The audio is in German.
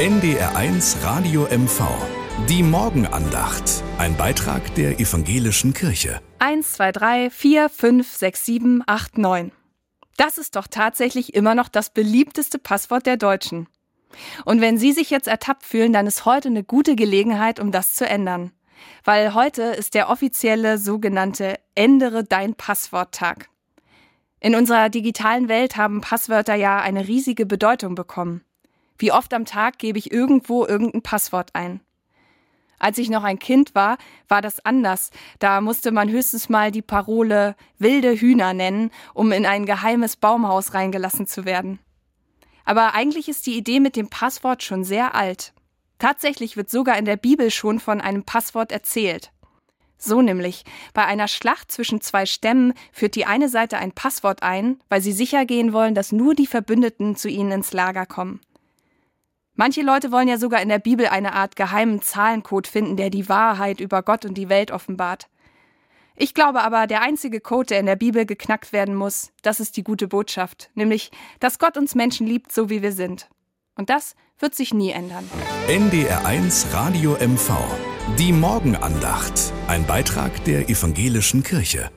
NDR1 Radio MV. Die Morgenandacht. Ein Beitrag der evangelischen Kirche. 1, 2, 3, 4, 5, 6, 7, 8, 9. Das ist doch tatsächlich immer noch das beliebteste Passwort der Deutschen. Und wenn Sie sich jetzt ertappt fühlen, dann ist heute eine gute Gelegenheit, um das zu ändern. Weil heute ist der offizielle sogenannte Ändere dein Passwort-Tag. In unserer digitalen Welt haben Passwörter ja eine riesige Bedeutung bekommen. Wie oft am Tag gebe ich irgendwo irgendein Passwort ein? Als ich noch ein Kind war, war das anders. Da musste man höchstens mal die Parole wilde Hühner nennen, um in ein geheimes Baumhaus reingelassen zu werden. Aber eigentlich ist die Idee mit dem Passwort schon sehr alt. Tatsächlich wird sogar in der Bibel schon von einem Passwort erzählt. So nämlich, bei einer Schlacht zwischen zwei Stämmen führt die eine Seite ein Passwort ein, weil sie sicher gehen wollen, dass nur die Verbündeten zu ihnen ins Lager kommen. Manche Leute wollen ja sogar in der Bibel eine Art geheimen Zahlencode finden, der die Wahrheit über Gott und die Welt offenbart. Ich glaube aber, der einzige Code, der in der Bibel geknackt werden muss, das ist die gute Botschaft, nämlich, dass Gott uns Menschen liebt, so wie wir sind. Und das wird sich nie ändern. NDR1 Radio MV. Die Morgenandacht. Ein Beitrag der evangelischen Kirche.